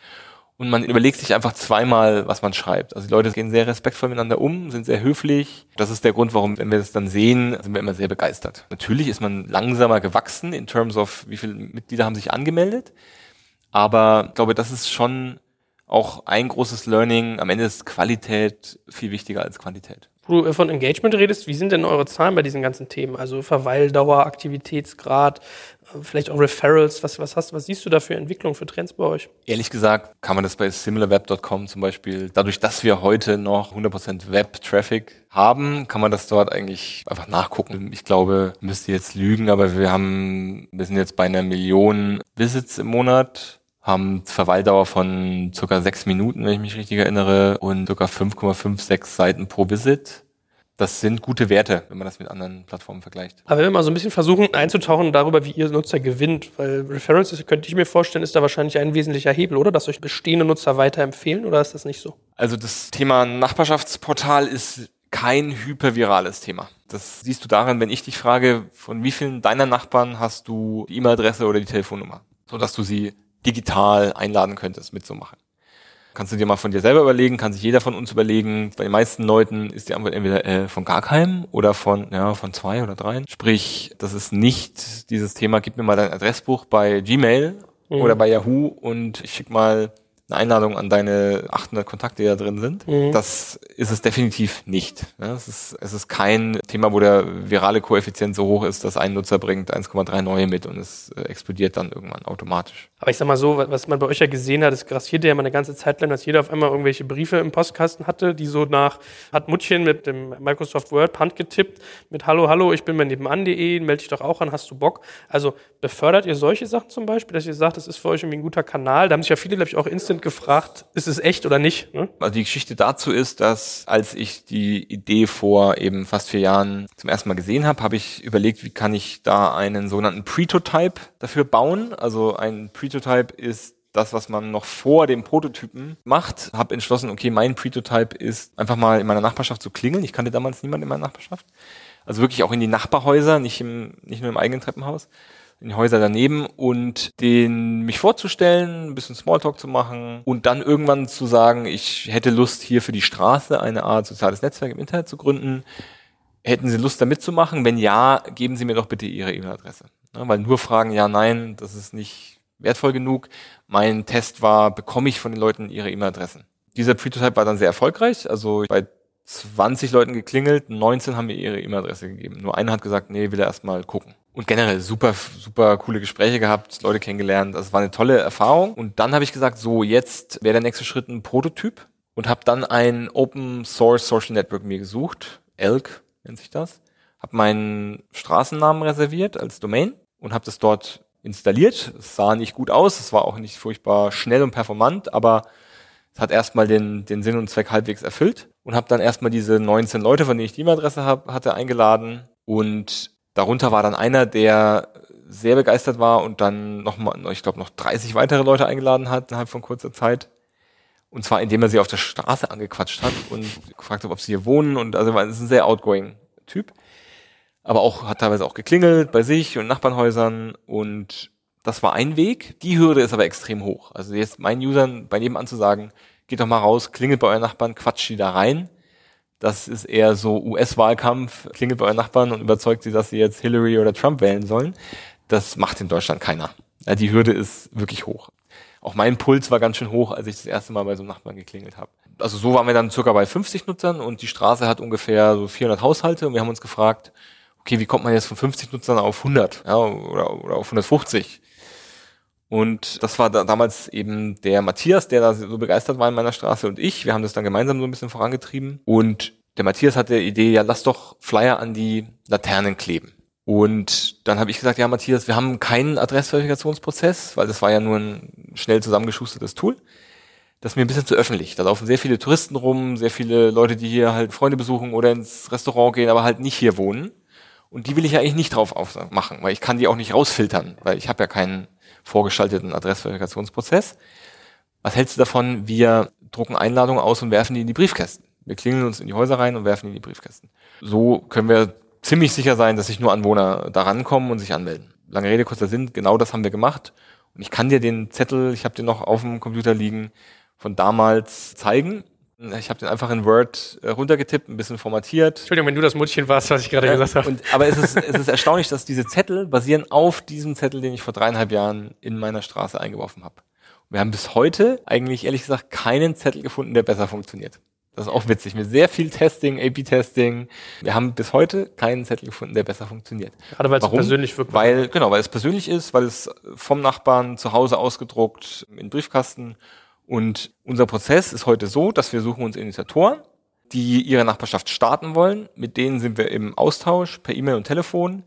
Und man überlegt sich einfach zweimal, was man schreibt. Also die Leute gehen sehr respektvoll miteinander um, sind sehr höflich. Das ist der Grund, warum, wenn wir das dann sehen, sind wir immer sehr begeistert. Natürlich ist man langsamer gewachsen in terms of, wie viele Mitglieder haben sich angemeldet. Aber ich glaube, das ist schon auch ein großes Learning. Am Ende ist Qualität viel wichtiger als Quantität. Wo du äh, von Engagement redest, wie sind denn eure Zahlen bei diesen ganzen Themen? Also Verweildauer, Aktivitätsgrad, äh, vielleicht auch Referrals. Was, was hast, was siehst du da für Entwicklung, für Trends bei euch? Ehrlich gesagt kann man das bei similarweb.com zum Beispiel, dadurch, dass wir heute noch 100% Web-Traffic haben, kann man das dort eigentlich einfach nachgucken. Ich glaube, müsste jetzt lügen, aber wir haben, wir sind jetzt bei einer Million Visits im Monat, haben Verweildauer von circa sechs Minuten, wenn ich mich richtig erinnere, und circa 5,56 Seiten pro Visit. Das sind gute Werte, wenn man das mit anderen Plattformen vergleicht. Aber wenn wir mal so ein bisschen versuchen einzutauchen darüber, wie ihr Nutzer gewinnt, weil Referrals, das könnte ich mir vorstellen, ist da wahrscheinlich ein wesentlicher Hebel, oder? Dass euch bestehende Nutzer weiterempfehlen, oder ist das nicht so? Also das Thema Nachbarschaftsportal ist kein hypervirales Thema. Das siehst du daran, wenn ich dich frage, von wie vielen deiner Nachbarn hast du die E-Mail-Adresse oder die Telefonnummer, sodass du sie digital einladen könntest, mitzumachen. Kannst du dir mal von dir selber überlegen, kann sich jeder von uns überlegen. Bei den meisten Leuten ist die Antwort entweder äh, von gar keinem oder von, ja, von zwei oder dreien. Sprich, das ist nicht dieses Thema, gib mir mal dein Adressbuch bei Gmail oder bei Yahoo und ich schick mal eine Einladung an deine 800 Kontakte, die da drin sind. Das ist es definitiv nicht. Ja, es, ist, es ist kein Thema, wo der virale Koeffizient so hoch ist, dass ein Nutzer bringt 1,3 neue mit und es äh, explodiert dann irgendwann automatisch. Aber ich sag mal so, wa- was man bei euch ja gesehen hat, es grassierte ja mal eine ganze Zeit lang, dass jeder auf einmal irgendwelche Briefe im Postkasten hatte, die so nach, hat Muttchen mit dem Microsoft Word Hand getippt, mit Hallo, hallo, ich bin bei nebenan.de, melde dich doch auch an, hast du Bock? Also befördert ihr solche Sachen zum Beispiel, dass ihr sagt, das ist für euch irgendwie ein guter Kanal? Da haben sich ja viele, glaube ich, auch instant gefragt, ist es echt oder nicht? Ne? Also die Geschichte dazu ist, dass als ich die Idee vor eben fast vier Jahren zum ersten Mal gesehen habe, habe ich überlegt, wie kann ich da einen sogenannten Pretotype dafür bauen. Also ein Pretotype ist das, was man noch vor dem Prototypen macht, habe entschlossen, okay, mein Pretotype ist einfach mal in meiner Nachbarschaft zu klingeln. Ich kannte damals niemanden in meiner Nachbarschaft. Also wirklich auch in die Nachbarhäuser, nicht im, nicht nur im eigenen Treppenhaus, in die Häuser daneben und den mich vorzustellen, ein bisschen Smalltalk zu machen und dann irgendwann zu sagen, ich hätte Lust hier für die Straße eine Art soziales Netzwerk im Internet zu gründen. Hätten Sie Lust da mitzumachen? Wenn ja, geben Sie mir doch bitte Ihre E-Mail-Adresse. Ja, weil nur fragen, ja, nein, das ist nicht wertvoll genug. Mein Test war, bekomme ich von den Leuten ihre E-Mail-Adressen. Dieser Prototype war dann sehr erfolgreich. Also bei 20 Leuten geklingelt, 19 haben mir ihre E-Mail-Adresse gegeben. Nur einer hat gesagt, nee, will er erstmal gucken. Und generell super, super coole Gespräche gehabt, Leute kennengelernt. Das war eine tolle Erfahrung. Und dann habe ich gesagt, so jetzt wäre der nächste Schritt ein Prototyp und habe dann ein Open Source Social Network mir gesucht. Elk nennt sich das. Habe meinen Straßennamen reserviert als Domain und habe das dort installiert. Es sah nicht gut aus, es war auch nicht furchtbar schnell und performant, aber es hat erstmal den, den Sinn und Zweck halbwegs erfüllt und habe dann erstmal diese 19 Leute, von denen ich die E-Mail-Adresse hab, hatte, eingeladen und darunter war dann einer, der sehr begeistert war und dann nochmal, ich glaube, noch 30 weitere Leute eingeladen hat innerhalb von kurzer Zeit. Und zwar, indem er sie auf der Straße angequatscht hat und gefragt hat, ob sie hier wohnen. Und also, ist ein sehr outgoing Typ aber auch hat teilweise auch geklingelt bei sich und Nachbarnhäusern und das war ein Weg. Die Hürde ist aber extrem hoch. Also jetzt meinen Usern bei nebenan zu sagen, geht doch mal raus, klingelt bei euren Nachbarn, quatscht die da rein. Das ist eher so US-Wahlkampf, klingelt bei euren Nachbarn und überzeugt sie, dass sie jetzt Hillary oder Trump wählen sollen. Das macht in Deutschland keiner. Die Hürde ist wirklich hoch. Auch mein Puls war ganz schön hoch, als ich das erste Mal bei so einem Nachbarn geklingelt habe. Also so waren wir dann circa bei 50 Nutzern und die Straße hat ungefähr so 400 Haushalte und wir haben uns gefragt, okay, wie kommt man jetzt von 50 Nutzern auf 100 ja, oder, oder auf 150? Und das war da, damals eben der Matthias, der da so begeistert war in meiner Straße und ich. Wir haben das dann gemeinsam so ein bisschen vorangetrieben. Und der Matthias hatte die Idee, ja, lass doch Flyer an die Laternen kleben. Und dann habe ich gesagt, ja, Matthias, wir haben keinen Adressverifikationsprozess, weil das war ja nur ein schnell zusammengeschustertes Tool. Das ist mir ein bisschen zu öffentlich. Da laufen sehr viele Touristen rum, sehr viele Leute, die hier halt Freunde besuchen oder ins Restaurant gehen, aber halt nicht hier wohnen. Und die will ich ja eigentlich nicht drauf machen, weil ich kann die auch nicht rausfiltern, weil ich habe ja keinen vorgeschalteten Adressverifikationsprozess. Was hältst du davon? Wir drucken Einladungen aus und werfen die in die Briefkästen. Wir klingeln uns in die Häuser rein und werfen die in die Briefkästen. So können wir ziemlich sicher sein, dass sich nur Anwohner da rankommen und sich anmelden. Lange Rede, kurzer Sinn, genau das haben wir gemacht. Und ich kann dir den Zettel, ich habe den noch auf dem Computer liegen, von damals zeigen. Ich habe den einfach in Word äh, runtergetippt, ein bisschen formatiert. Entschuldigung, wenn du das Muttchen warst, was ich gerade ja, gesagt habe. Und, aber es ist, es ist erstaunlich, dass diese Zettel basieren auf diesem Zettel, den ich vor dreieinhalb Jahren in meiner Straße eingeworfen habe. Wir haben bis heute eigentlich ehrlich gesagt keinen Zettel gefunden, der besser funktioniert. Das ist auch witzig. Mit sehr viel Testing, AP-Testing. Wir haben bis heute keinen Zettel gefunden, der besser funktioniert. Gerade weil es persönlich wirkt. Weil, genau, weil es persönlich ist, weil es vom Nachbarn zu Hause ausgedruckt in Briefkasten und unser Prozess ist heute so, dass wir suchen uns Initiatoren, die ihre Nachbarschaft starten wollen. Mit denen sind wir im Austausch per E-Mail und Telefon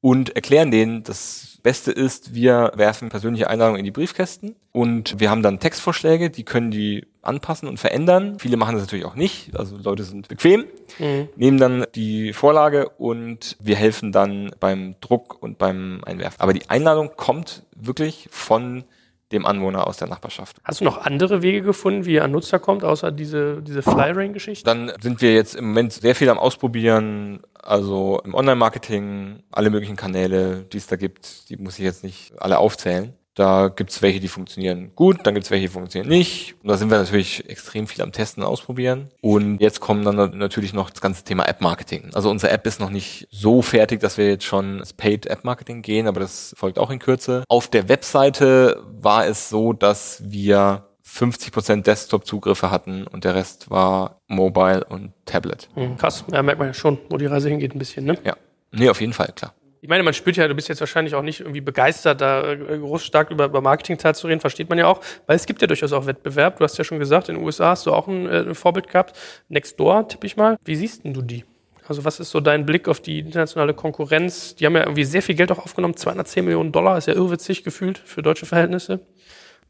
und erklären denen, das Beste ist, wir werfen persönliche Einladungen in die Briefkästen und wir haben dann Textvorschläge, die können die anpassen und verändern. Viele machen das natürlich auch nicht, also Leute sind bequem, mhm. nehmen dann die Vorlage und wir helfen dann beim Druck und beim Einwerfen. Aber die Einladung kommt wirklich von dem Anwohner aus der Nachbarschaft. Hast du noch andere Wege gefunden, wie er an Nutzer kommt, außer diese, diese Flyrain-Geschichte? Dann sind wir jetzt im Moment sehr viel am Ausprobieren, also im Online-Marketing, alle möglichen Kanäle, die es da gibt, die muss ich jetzt nicht alle aufzählen. Da gibt's welche, die funktionieren gut, dann gibt's welche, die funktionieren nicht. Und da sind wir natürlich extrem viel am Testen und Ausprobieren. Und jetzt kommt dann natürlich noch das ganze Thema App-Marketing. Also unsere App ist noch nicht so fertig, dass wir jetzt schon das Paid App-Marketing gehen, aber das folgt auch in Kürze. Auf der Webseite war es so, dass wir 50% Desktop-Zugriffe hatten und der Rest war Mobile und Tablet. Mhm, krass, ja, merkt man ja schon, wo die Reise hingeht ein bisschen, ne? Ja. Nee, auf jeden Fall, klar. Ich meine, man spürt ja, du bist jetzt wahrscheinlich auch nicht irgendwie begeistert, da äh, groß stark über, über Marketingzeit zu reden, versteht man ja auch, weil es gibt ja durchaus auch Wettbewerb. Du hast ja schon gesagt, in den USA hast du auch ein, äh, ein Vorbild gehabt. Nextdoor, tippe ich mal. Wie siehst denn du die? Also was ist so dein Blick auf die internationale Konkurrenz? Die haben ja irgendwie sehr viel Geld auch aufgenommen, 210 Millionen Dollar, ist ja irrwitzig gefühlt für deutsche Verhältnisse.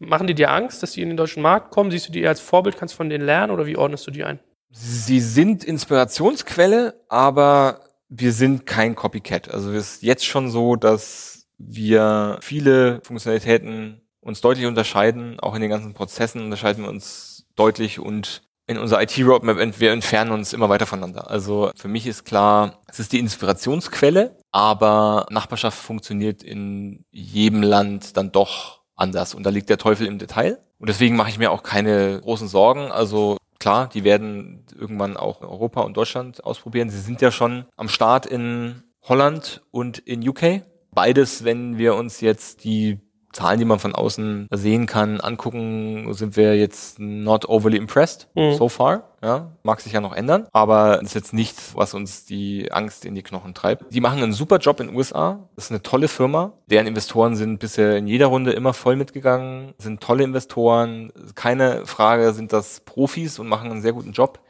Machen die dir Angst, dass die in den deutschen Markt kommen? Siehst du die eher als Vorbild, kannst von denen lernen oder wie ordnest du die ein? Sie sind Inspirationsquelle, aber wir sind kein Copycat. Also es ist jetzt schon so, dass wir viele Funktionalitäten uns deutlich unterscheiden. Auch in den ganzen Prozessen unterscheiden wir uns deutlich und in unserer IT-Roadmap, wir entfernen uns immer weiter voneinander. Also für mich ist klar, es ist die Inspirationsquelle, aber Nachbarschaft funktioniert in jedem Land dann doch anders und da liegt der Teufel im Detail. Und deswegen mache ich mir auch keine großen Sorgen. Also klar, die werden irgendwann auch Europa und Deutschland ausprobieren. Sie sind ja schon am Start in Holland und in UK. Beides, wenn wir uns jetzt die Zahlen, die man von außen sehen kann, angucken, sind wir jetzt not overly impressed mhm. so far. Ja, mag sich ja noch ändern, aber ist jetzt nichts, was uns die Angst in die Knochen treibt. Die machen einen super Job in den USA. Das ist eine tolle Firma. Deren Investoren sind bisher in jeder Runde immer voll mitgegangen, sind tolle Investoren. Keine Frage, sind das Profis und machen einen sehr guten Job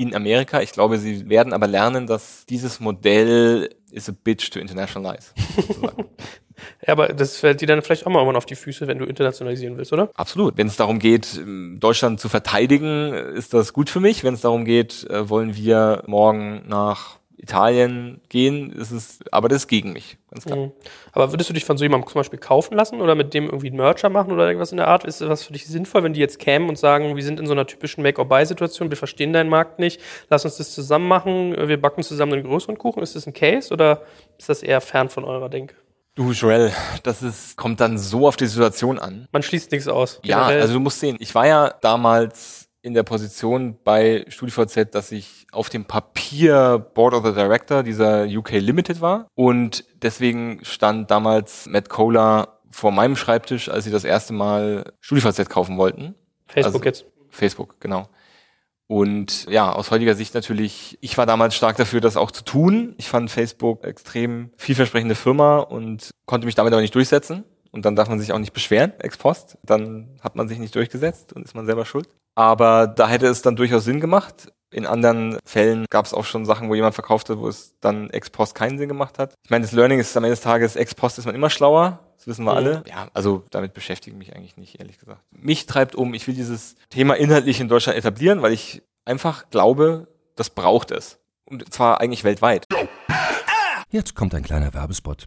in Amerika. Ich glaube, sie werden aber lernen, dass dieses Modell is a bitch to internationalize. Ja, aber das fällt dir dann vielleicht auch mal irgendwann auf die Füße, wenn du internationalisieren willst, oder? Absolut. Wenn es darum geht, Deutschland zu verteidigen, ist das gut für mich. Wenn es darum geht, äh, wollen wir morgen nach Italien gehen, ist es, aber das ist gegen mich, ganz klar. Mhm. Aber würdest du dich von so jemandem zum Beispiel kaufen lassen oder mit dem irgendwie einen Merger machen oder irgendwas in der Art? Ist das für dich sinnvoll, wenn die jetzt kämen und sagen, wir sind in so einer typischen Make-or-Buy-Situation, wir verstehen deinen Markt nicht, lass uns das zusammen machen, wir backen zusammen einen größeren Kuchen? Ist das ein Case oder ist das eher fern von eurer Denke? Du, Joel, das ist, kommt dann so auf die Situation an. Man schließt nichts aus. Generell. Ja, also du musst sehen, ich war ja damals in der Position bei StudiVZ, dass ich auf dem Papier Board of the Director dieser UK Limited war und deswegen stand damals Matt Kohler vor meinem Schreibtisch, als sie das erste Mal StudiVZ kaufen wollten. Facebook also, jetzt. Facebook, genau. Und ja, aus heutiger Sicht natürlich, ich war damals stark dafür, das auch zu tun. Ich fand Facebook extrem vielversprechende Firma und konnte mich damit aber nicht durchsetzen. Und dann darf man sich auch nicht beschweren, ex post. Dann hat man sich nicht durchgesetzt und ist man selber schuld. Aber da hätte es dann durchaus Sinn gemacht. In anderen Fällen gab es auch schon Sachen, wo jemand verkauft hat, wo es dann ex post keinen Sinn gemacht hat. Ich meine, das Learning ist am Ende des Tages, ex post ist man immer schlauer. Das wissen wir mhm. alle. Ja, also damit beschäftige ich mich eigentlich nicht, ehrlich gesagt. Mich treibt um, ich will dieses Thema inhaltlich in Deutschland etablieren, weil ich einfach glaube, das braucht es. Und zwar eigentlich weltweit. Jetzt kommt ein kleiner Werbespot.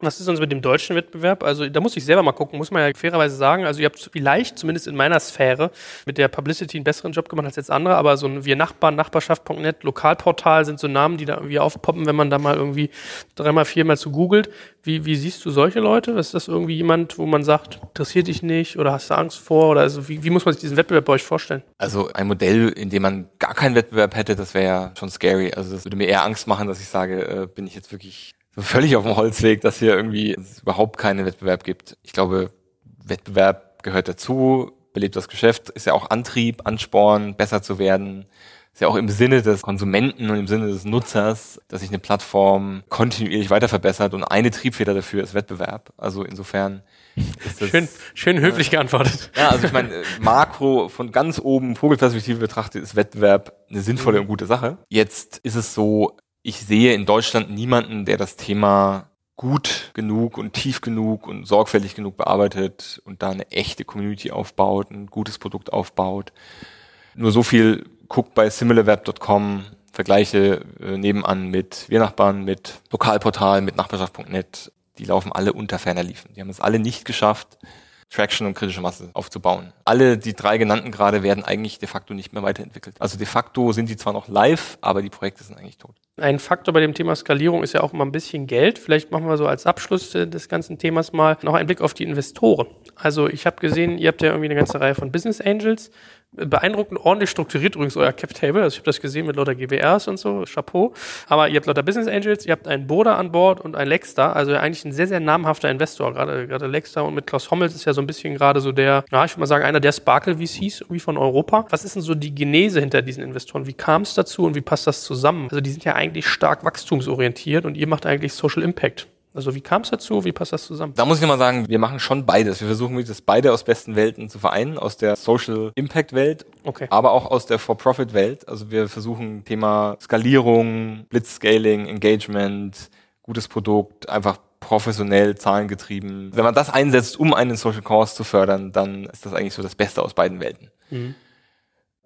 Was ist uns mit dem deutschen Wettbewerb? Also da muss ich selber mal gucken, muss man ja fairerweise sagen. Also ihr habt vielleicht, zumindest in meiner Sphäre, mit der Publicity einen besseren Job gemacht als jetzt andere, aber so ein Wir Nachbarn, Nachbarschaft.net, Lokalportal sind so Namen, die da irgendwie aufpoppen, wenn man da mal irgendwie dreimal, viermal zu googelt. Wie, wie siehst du solche Leute? Ist das irgendwie jemand, wo man sagt, interessiert dich nicht oder hast du Angst vor? Oder also wie, wie muss man sich diesen Wettbewerb bei euch vorstellen? Also ein Modell, in dem man gar keinen Wettbewerb hätte, das wäre ja schon scary. Also das würde mir eher Angst machen, dass ich sage, äh, bin ich jetzt wirklich völlig auf dem Holzweg, dass hier irgendwie es überhaupt keinen Wettbewerb gibt. Ich glaube, Wettbewerb gehört dazu, belebt das Geschäft, ist ja auch Antrieb, Ansporn, besser zu werden. Ist ja auch im Sinne des Konsumenten und im Sinne des Nutzers, dass sich eine Plattform kontinuierlich weiter verbessert und eine Triebfeder dafür ist Wettbewerb. Also insofern ist das, schön, schön höflich geantwortet. Ja, also ich meine, Makro von ganz oben Vogelperspektive betrachtet ist Wettbewerb eine sinnvolle und gute Sache. Jetzt ist es so, ich sehe in Deutschland niemanden, der das Thema gut genug und tief genug und sorgfältig genug bearbeitet und da eine echte Community aufbaut, ein gutes Produkt aufbaut. Nur so viel guckt bei similarweb.com, Vergleiche äh, nebenan mit Wir Nachbarn, mit Lokalportal, mit Nachbarschaft.net. Die laufen alle unter ferner Liefen. Die haben es alle nicht geschafft, Traction und kritische Masse aufzubauen. Alle die drei genannten gerade werden eigentlich de facto nicht mehr weiterentwickelt. Also de facto sind die zwar noch live, aber die Projekte sind eigentlich tot. Ein Faktor bei dem Thema Skalierung ist ja auch immer ein bisschen Geld. Vielleicht machen wir so als Abschluss des ganzen Themas mal noch einen Blick auf die Investoren. Also ich habe gesehen, ihr habt ja irgendwie eine ganze Reihe von Business Angels beeindruckend ordentlich strukturiert übrigens euer Cap Table. Also ich habe das gesehen mit lauter GBRs und so, Chapeau. Aber ihr habt lauter Business Angels, ihr habt einen Boda an Bord und einen Lexstar, also eigentlich ein sehr, sehr namhafter Investor. Gerade, gerade Lexstar und mit Klaus Hommels ist ja so ein bisschen gerade so der, ja, ich würde mal sagen, einer der Sparkle VCs irgendwie von Europa. Was ist denn so die Genese hinter diesen Investoren? Wie kam es dazu und wie passt das zusammen? Also die sind ja eigentlich stark wachstumsorientiert und ihr macht eigentlich Social Impact. Also wie kam es dazu? Wie passt das zusammen? Da muss ich nochmal sagen, wir machen schon beides. Wir versuchen das beide aus besten Welten zu vereinen, aus der Social Impact Welt, okay. aber auch aus der For-Profit Welt. Also wir versuchen Thema Skalierung, Blitzscaling, Engagement, gutes Produkt, einfach professionell, zahlengetrieben. Wenn man das einsetzt, um einen Social Cause zu fördern, dann ist das eigentlich so das Beste aus beiden Welten. Mhm.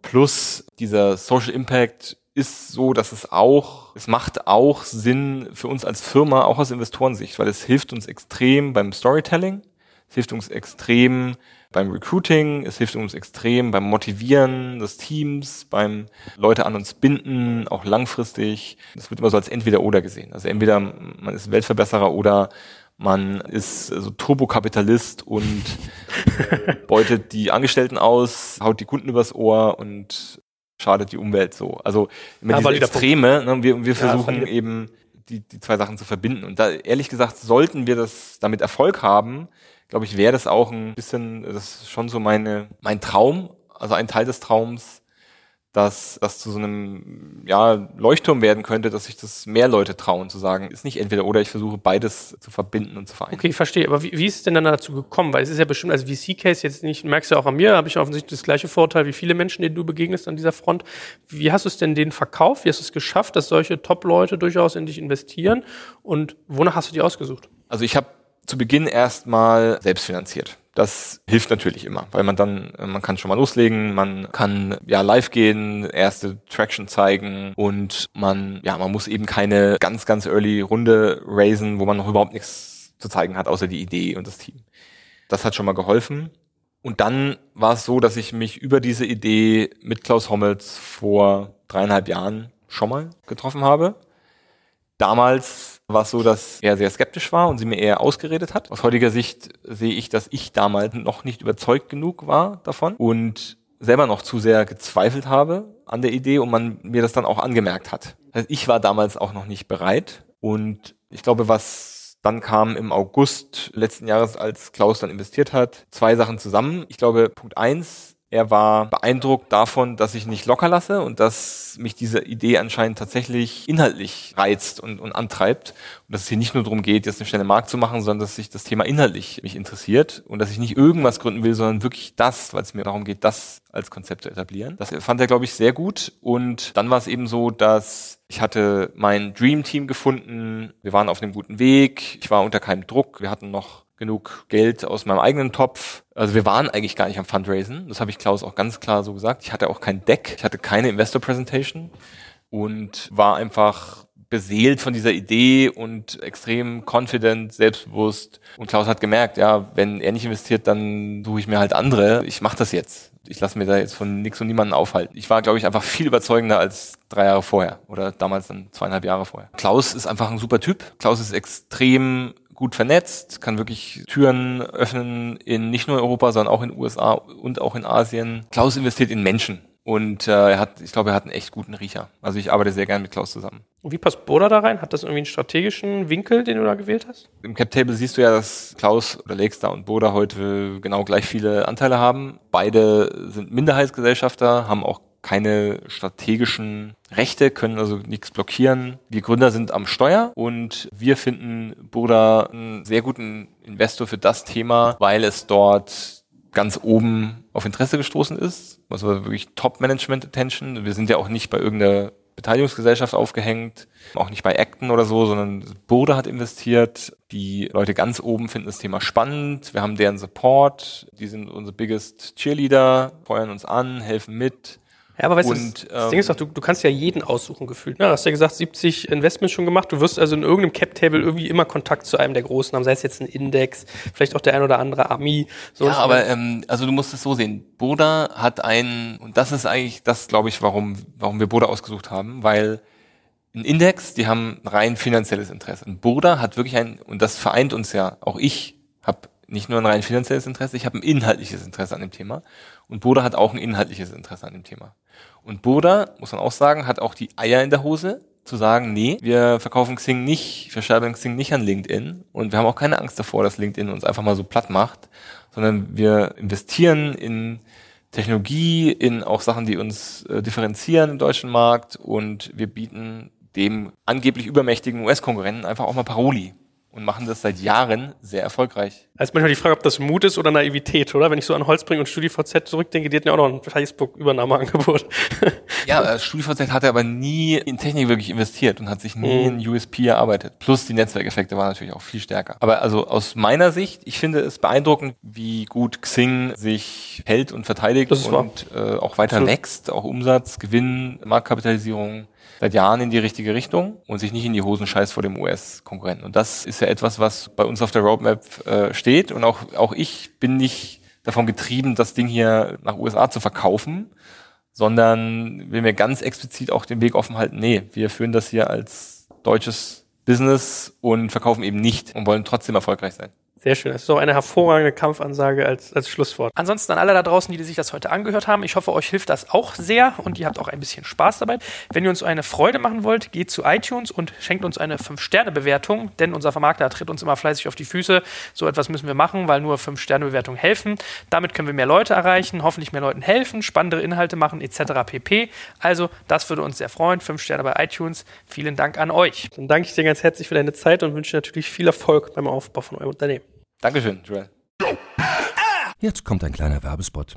Plus dieser Social Impact ist so, dass es auch, es macht auch Sinn für uns als Firma, auch aus Investorensicht, weil es hilft uns extrem beim Storytelling, es hilft uns extrem beim Recruiting, es hilft uns extrem beim Motivieren des Teams, beim Leute an uns binden, auch langfristig. Das wird immer so als entweder-oder gesehen. Also entweder man ist Weltverbesserer oder man ist so Turbokapitalist und beutet die Angestellten aus, haut die Kunden übers Ohr und schadet die Umwelt so. Also mit ja, diese Extreme, ne, wir, wir versuchen ja, eben die, die zwei Sachen zu verbinden. Und da ehrlich gesagt, sollten wir das damit Erfolg haben, glaube ich, wäre das auch ein bisschen, das ist schon so meine, mein Traum, also ein Teil des Traums, dass das zu so einem ja, Leuchtturm werden könnte, dass sich das mehr Leute trauen zu sagen, ist nicht entweder oder, ich versuche beides zu verbinden und zu vereinen. Okay, ich verstehe. Aber wie, wie ist es denn dann dazu gekommen? Weil es ist ja bestimmt als VC-Case jetzt nicht, merkst du ja auch an mir, habe ich offensichtlich das gleiche Vorteil wie viele Menschen, denen du begegnest an dieser Front. Wie hast du es denn denen verkauft? Wie hast du es geschafft, dass solche Top-Leute durchaus in dich investieren? Und wonach hast du die ausgesucht? Also ich habe zu Beginn erstmal selbst finanziert. Das hilft natürlich immer, weil man dann, man kann schon mal loslegen, man kann ja live gehen, erste Traction zeigen und man, ja, man muss eben keine ganz, ganz early Runde raisen, wo man noch überhaupt nichts zu zeigen hat, außer die Idee und das Team. Das hat schon mal geholfen. Und dann war es so, dass ich mich über diese Idee mit Klaus Hommels vor dreieinhalb Jahren schon mal getroffen habe. Damals war es so, dass er sehr skeptisch war und sie mir eher ausgeredet hat. Aus heutiger Sicht sehe ich, dass ich damals noch nicht überzeugt genug war davon und selber noch zu sehr gezweifelt habe an der Idee und man mir das dann auch angemerkt hat. Also ich war damals auch noch nicht bereit und ich glaube, was dann kam im August letzten Jahres, als Klaus dann investiert hat, zwei Sachen zusammen. Ich glaube, Punkt eins, er war beeindruckt davon, dass ich nicht locker lasse und dass mich diese Idee anscheinend tatsächlich inhaltlich reizt und, und antreibt. Und dass es hier nicht nur darum geht, jetzt eine schnelle Markt zu machen, sondern dass sich das Thema inhaltlich mich interessiert und dass ich nicht irgendwas gründen will, sondern wirklich das, weil es mir darum geht, das als Konzept zu etablieren. Das fand er, glaube ich, sehr gut. Und dann war es eben so, dass ich hatte mein Dream Team gefunden. Wir waren auf einem guten Weg. Ich war unter keinem Druck. Wir hatten noch genug Geld aus meinem eigenen Topf. Also wir waren eigentlich gar nicht am Fundraisen. Das habe ich Klaus auch ganz klar so gesagt. Ich hatte auch kein Deck, ich hatte keine Investor Presentation und war einfach beseelt von dieser Idee und extrem confident, selbstbewusst. Und Klaus hat gemerkt, ja, wenn er nicht investiert, dann suche ich mir halt andere. Ich mache das jetzt. Ich lasse mir da jetzt von nix und niemanden aufhalten. Ich war, glaube ich, einfach viel überzeugender als drei Jahre vorher oder damals dann zweieinhalb Jahre vorher. Klaus ist einfach ein super Typ. Klaus ist extrem gut vernetzt, kann wirklich Türen öffnen in nicht nur Europa, sondern auch in den USA und auch in Asien. Klaus investiert in Menschen. Und äh, er hat, ich glaube, er hat einen echt guten Riecher. Also ich arbeite sehr gerne mit Klaus zusammen. Und wie passt Boda da rein? Hat das irgendwie einen strategischen Winkel, den du da gewählt hast? Im Cap Table siehst du ja, dass Klaus oder Lakestar und Boda heute genau gleich viele Anteile haben. Beide sind Minderheitsgesellschafter, haben auch keine strategischen Rechte, können also nichts blockieren. Wir Gründer sind am Steuer und wir finden Burda einen sehr guten Investor für das Thema, weil es dort ganz oben auf Interesse gestoßen ist. Also wirklich Top-Management-Attention. Wir sind ja auch nicht bei irgendeiner Beteiligungsgesellschaft aufgehängt, auch nicht bei Acton oder so, sondern Bode hat investiert. Die Leute ganz oben finden das Thema spannend. Wir haben deren Support. Die sind unsere biggest Cheerleader, feuern uns an, helfen mit. Ja, aber weißt Und, du, das, ähm, Ding ist doch, du, du kannst ja jeden aussuchen gefühlt. Ne? Du hast ja gesagt, 70 Investments schon gemacht. Du wirst also in irgendeinem Cap-Table irgendwie immer Kontakt zu einem der Großen haben, sei es jetzt ein Index, vielleicht auch der ein oder andere Ami. So ja, aber ähm, also du musst es so sehen. Boda hat einen, und das ist eigentlich das, glaube ich, warum, warum wir Boda ausgesucht haben, weil ein Index, die haben rein finanzielles Interesse. Ein Boda hat wirklich ein, und das vereint uns ja, auch ich habe nicht nur ein rein finanzielles Interesse, ich habe ein inhaltliches Interesse an dem Thema. Und Boda hat auch ein inhaltliches Interesse an dem Thema. Und Boda, muss man auch sagen, hat auch die Eier in der Hose, zu sagen, nee, wir verkaufen Xing nicht, wir schreiben Xing nicht an LinkedIn. Und wir haben auch keine Angst davor, dass LinkedIn uns einfach mal so platt macht, sondern wir investieren in Technologie, in auch Sachen, die uns äh, differenzieren im deutschen Markt. Und wir bieten dem angeblich übermächtigen US-Konkurrenten einfach auch mal Paroli und machen das seit Jahren sehr erfolgreich. Also manchmal die Frage, ob das Mut ist oder Naivität, oder? Wenn ich so an Holzbring und StudiVZ zurückdenke, die hatten ja auch noch ein Facebook-Übernahmeangebot. Ja, äh, StudiVZ hat aber nie in Technik wirklich investiert und hat sich nie Mhm. in USP erarbeitet. Plus die Netzwerkeffekte waren natürlich auch viel stärker. Aber also aus meiner Sicht, ich finde es beeindruckend, wie gut Xing sich hält und verteidigt und äh, auch weiter Absolut. wächst, auch Umsatz, Gewinn, Marktkapitalisierung seit Jahren in die richtige Richtung und sich nicht in die Hosen scheißt vor dem US-Konkurrenten. Und das ist ja etwas, was bei uns auf der Roadmap äh, steht. Und auch, auch ich bin nicht davon getrieben, das Ding hier nach USA zu verkaufen, sondern will mir ganz explizit auch den Weg offen halten, nee, wir führen das hier als deutsches Business und verkaufen eben nicht und wollen trotzdem erfolgreich sein. Sehr schön. Das ist doch eine hervorragende Kampfansage als, als Schlusswort. Ansonsten an alle da draußen, die sich das heute angehört haben, ich hoffe, euch hilft das auch sehr und ihr habt auch ein bisschen Spaß dabei. Wenn ihr uns eine Freude machen wollt, geht zu iTunes und schenkt uns eine 5-Sterne-Bewertung, denn unser Vermarkter tritt uns immer fleißig auf die Füße. So etwas müssen wir machen, weil nur 5-Sterne-Bewertungen helfen. Damit können wir mehr Leute erreichen, hoffentlich mehr Leuten helfen, spannendere Inhalte machen etc. pp. Also, das würde uns sehr freuen. 5 Sterne bei iTunes. Vielen Dank an euch. Dann danke ich dir ganz herzlich für deine Zeit und wünsche natürlich viel Erfolg beim Aufbau von eurem Unternehmen. Dankeschön, Joel. Jetzt kommt ein kleiner Werbespot.